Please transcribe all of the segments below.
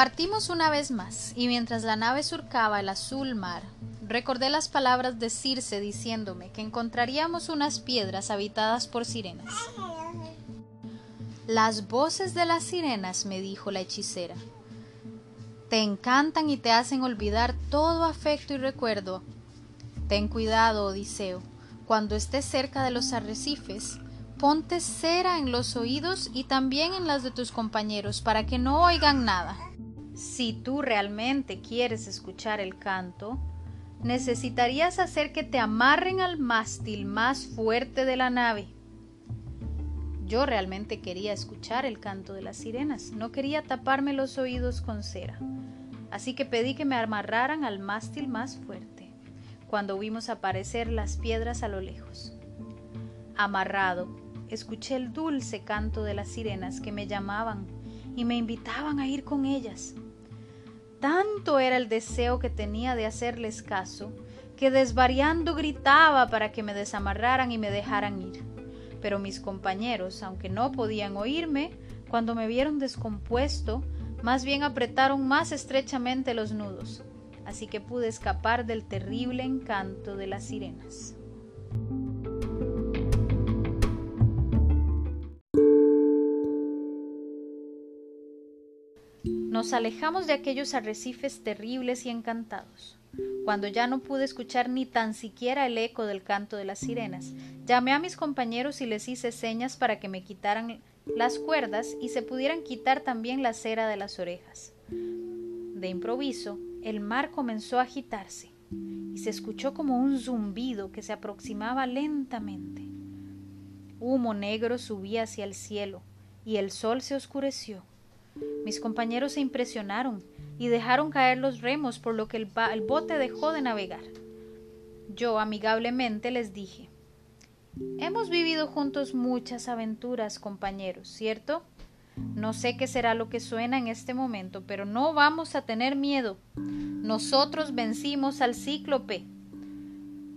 Partimos una vez más, y mientras la nave surcaba el azul mar, recordé las palabras de Circe diciéndome que encontraríamos unas piedras habitadas por sirenas. Las voces de las sirenas, me dijo la hechicera, te encantan y te hacen olvidar todo afecto y recuerdo. Ten cuidado, Odiseo, cuando estés cerca de los arrecifes, ponte cera en los oídos y también en las de tus compañeros para que no oigan nada. Si tú realmente quieres escuchar el canto, necesitarías hacer que te amarren al mástil más fuerte de la nave. Yo realmente quería escuchar el canto de las sirenas, no quería taparme los oídos con cera, así que pedí que me amarraran al mástil más fuerte, cuando vimos aparecer las piedras a lo lejos. Amarrado, escuché el dulce canto de las sirenas que me llamaban y me invitaban a ir con ellas. Tanto era el deseo que tenía de hacerles caso, que desvariando gritaba para que me desamarraran y me dejaran ir. Pero mis compañeros, aunque no podían oírme, cuando me vieron descompuesto, más bien apretaron más estrechamente los nudos, así que pude escapar del terrible encanto de las sirenas. Nos alejamos de aquellos arrecifes terribles y encantados. Cuando ya no pude escuchar ni tan siquiera el eco del canto de las sirenas, llamé a mis compañeros y les hice señas para que me quitaran las cuerdas y se pudieran quitar también la cera de las orejas. De improviso, el mar comenzó a agitarse y se escuchó como un zumbido que se aproximaba lentamente. Humo negro subía hacia el cielo y el sol se oscureció. Mis compañeros se impresionaron y dejaron caer los remos, por lo que el, bote dejó de navegar. Yo amigablemente les dije Hemos vivido juntos muchas aventuras, compañeros, ¿cierto? No sé qué será lo que suena en este momento, pero no vamos a tener miedo. Nosotros vencimos al cíclope.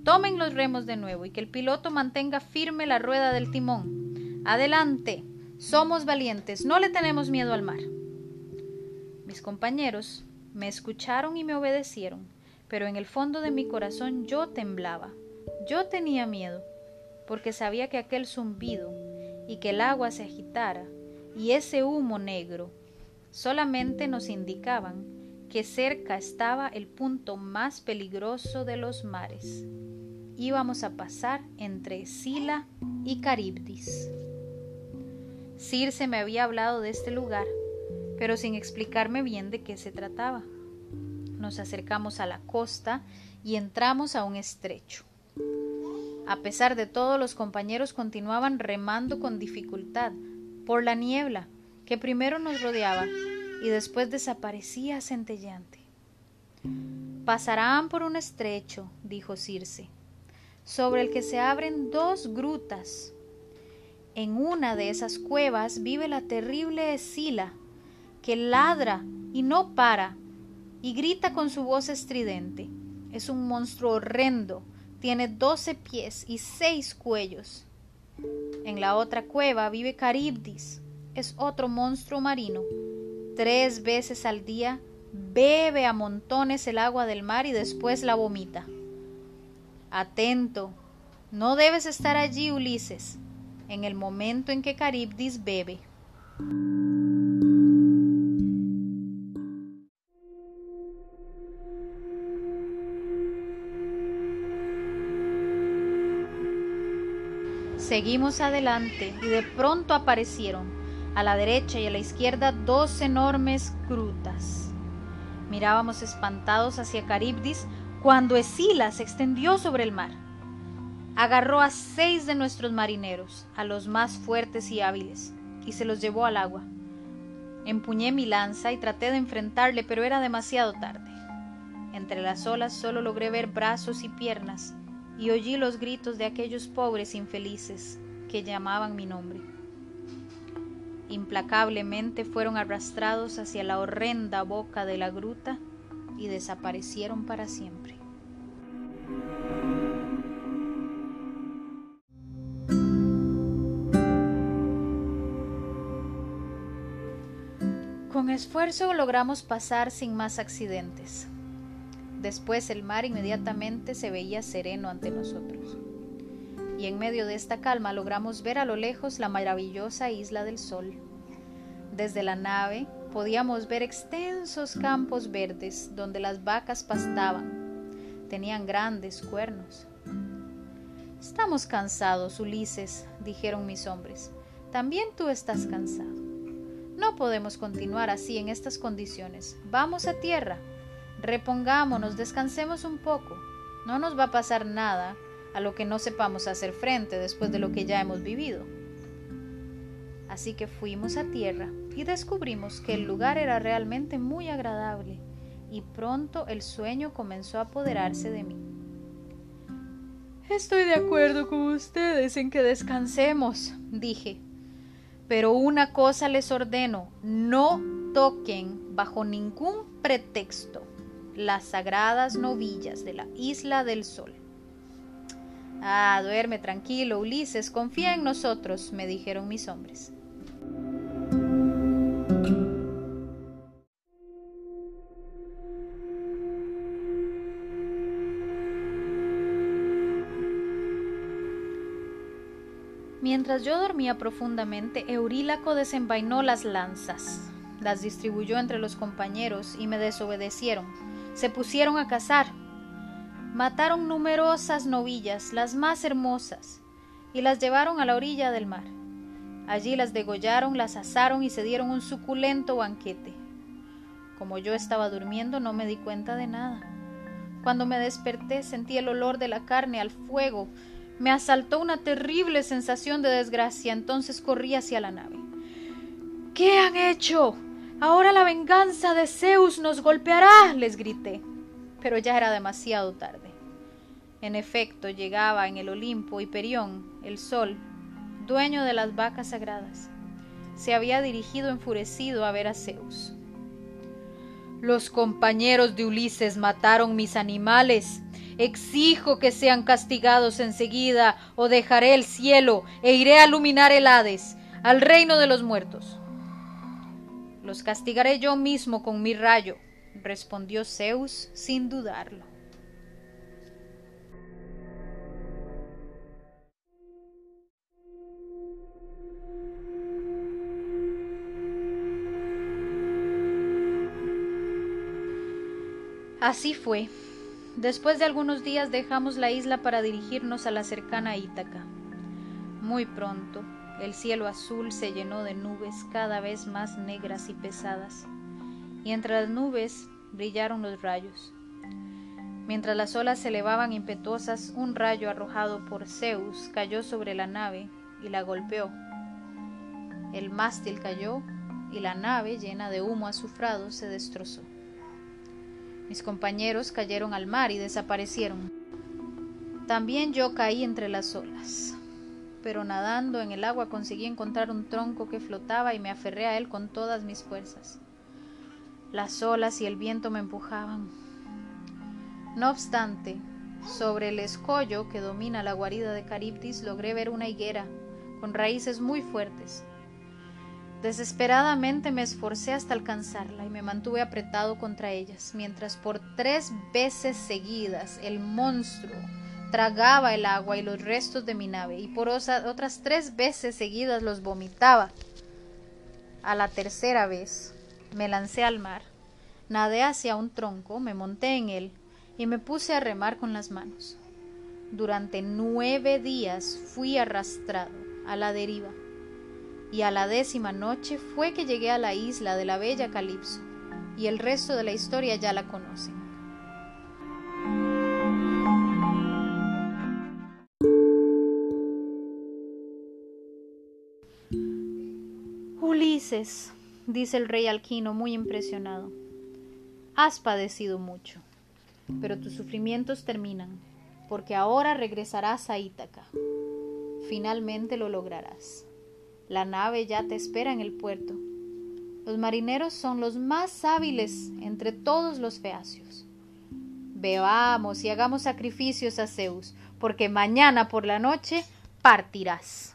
Tomen los remos de nuevo y que el piloto mantenga firme la rueda del timón. Adelante. Somos valientes, no le tenemos miedo al mar. Mis compañeros me escucharon y me obedecieron, pero en el fondo de mi corazón yo temblaba. Yo tenía miedo, porque sabía que aquel zumbido y que el agua se agitara y ese humo negro solamente nos indicaban que cerca estaba el punto más peligroso de los mares. Íbamos a pasar entre Sila y Caribdis. Circe me había hablado de este lugar, pero sin explicarme bien de qué se trataba. Nos acercamos a la costa y entramos a un estrecho. A pesar de todo, los compañeros continuaban remando con dificultad por la niebla que primero nos rodeaba y después desaparecía centelleante. Pasarán por un estrecho, dijo Circe, sobre el que se abren dos grutas en una de esas cuevas vive la terrible Escila, que ladra y no para, y grita con su voz estridente. Es un monstruo horrendo, tiene doce pies y seis cuellos. En la otra cueva vive Caribdis, es otro monstruo marino. Tres veces al día bebe a montones el agua del mar y después la vomita. Atento, no debes estar allí, Ulises en el momento en que Caribdis bebe. Seguimos adelante y de pronto aparecieron a la derecha y a la izquierda dos enormes grutas. Mirábamos espantados hacia Caribdis cuando Escila se extendió sobre el mar agarró a seis de nuestros marineros, a los más fuertes y hábiles, y se los llevó al agua. Empuñé mi lanza y traté de enfrentarle, pero era demasiado tarde. Entre las olas solo logré ver brazos y piernas, y oí los gritos de aquellos pobres infelices que llamaban mi nombre. Implacablemente fueron arrastrados hacia la horrenda boca de la gruta y desaparecieron para siempre. Con esfuerzo logramos pasar sin más accidentes. Después el mar inmediatamente se veía sereno ante nosotros. Y en medio de esta calma logramos ver a lo lejos la maravillosa isla del sol. Desde la nave podíamos ver extensos campos verdes donde las vacas pastaban. Tenían grandes cuernos. Estamos cansados, Ulises, dijeron mis hombres. También tú estás cansado. No podemos continuar así en estas condiciones. Vamos a tierra. Repongámonos, descansemos un poco. No nos va a pasar nada a lo que no sepamos hacer frente después de lo que ya hemos vivido. Así que fuimos a tierra y descubrimos que el lugar era realmente muy agradable y pronto el sueño comenzó a apoderarse de mí. Estoy de acuerdo con ustedes en que descansemos, dije. Pero una cosa les ordeno, no toquen bajo ningún pretexto las sagradas novillas de la isla del sol. Ah, duerme tranquilo, Ulises, confía en nosotros, me dijeron mis hombres. Mientras yo dormía profundamente, Eurílaco desenvainó las lanzas, las distribuyó entre los compañeros y me desobedecieron. Se pusieron a cazar. Mataron numerosas novillas, las más hermosas, y las llevaron a la orilla del mar. Allí las degollaron, las asaron y se dieron un suculento banquete. Como yo estaba durmiendo no me di cuenta de nada. Cuando me desperté sentí el olor de la carne al fuego me asaltó una terrible sensación de desgracia, entonces corrí hacia la nave. ¿Qué han hecho? Ahora la venganza de Zeus nos golpeará, les grité. Pero ya era demasiado tarde. En efecto, llegaba en el Olimpo Hiperión, el sol, dueño de las vacas sagradas. Se había dirigido enfurecido a ver a Zeus. Los compañeros de Ulises mataron mis animales, Exijo que sean castigados enseguida, o dejaré el cielo e iré a iluminar el Hades, al reino de los muertos. Los castigaré yo mismo con mi rayo, respondió Zeus sin dudarlo. Así fue. Después de algunos días dejamos la isla para dirigirnos a la cercana Ítaca. Muy pronto, el cielo azul se llenó de nubes cada vez más negras y pesadas, y entre las nubes brillaron los rayos. Mientras las olas se elevaban impetuosas, un rayo arrojado por Zeus cayó sobre la nave y la golpeó. El mástil cayó y la nave, llena de humo azufrado, se destrozó. Mis compañeros cayeron al mar y desaparecieron. También yo caí entre las olas. Pero nadando en el agua conseguí encontrar un tronco que flotaba y me aferré a él con todas mis fuerzas. Las olas y el viento me empujaban. No obstante, sobre el escollo que domina la guarida de Caribdis logré ver una higuera con raíces muy fuertes Desesperadamente me esforcé hasta alcanzarla y me mantuve apretado contra ellas, mientras por tres veces seguidas el monstruo tragaba el agua y los restos de mi nave y por otras tres veces seguidas los vomitaba. A la tercera vez me lancé al mar, nadé hacia un tronco, me monté en él y me puse a remar con las manos. Durante nueve días fui arrastrado a la deriva y a la décima noche fue que llegué a la isla de la bella Calipso, y el resto de la historia ya la conocen. Ulises, dice el rey Alquino muy impresionado, has padecido mucho, pero tus sufrimientos terminan, porque ahora regresarás a Ítaca. Finalmente lo lograrás. La nave ya te espera en el puerto. Los marineros son los más hábiles entre todos los feacios. Bebamos y hagamos sacrificios a Zeus, porque mañana por la noche partirás.